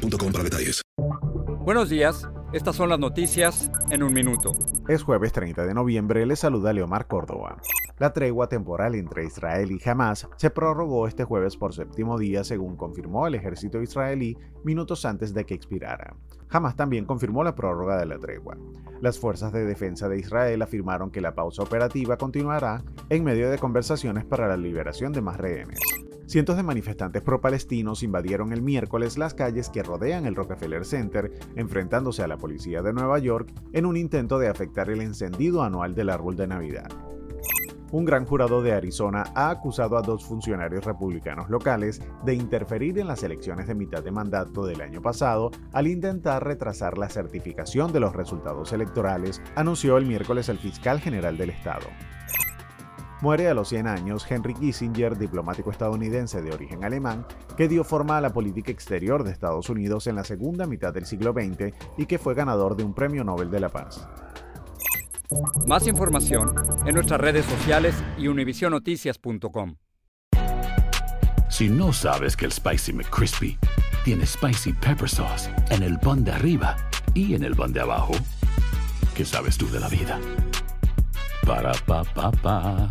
para detalles. Buenos días. Estas son las noticias en un minuto. Es jueves 30 de noviembre, le saluda Leomar Córdoba. La tregua temporal entre Israel y Hamas se prorrogó este jueves por séptimo día, según confirmó el ejército israelí minutos antes de que expirara. Hamas también confirmó la prórroga de la tregua. Las fuerzas de defensa de Israel afirmaron que la pausa operativa continuará en medio de conversaciones para la liberación de más rehenes. Cientos de manifestantes pro-palestinos invadieron el miércoles las calles que rodean el Rockefeller Center, enfrentándose a la policía de Nueva York en un intento de afectar el encendido anual del árbol de Navidad. Un gran jurado de Arizona ha acusado a dos funcionarios republicanos locales de interferir en las elecciones de mitad de mandato del año pasado al intentar retrasar la certificación de los resultados electorales, anunció el miércoles el fiscal general del estado. Muere a los 100 años Henry Kissinger, diplomático estadounidense de origen alemán, que dio forma a la política exterior de Estados Unidos en la segunda mitad del siglo XX y que fue ganador de un Premio Nobel de la Paz. Más información en nuestras redes sociales y univisionoticias.com. Si no sabes que el Spicy McCrispy tiene Spicy Pepper Sauce en el pan de arriba y en el pan de abajo, ¿qué sabes tú de la vida? Para, pa, pa, pa.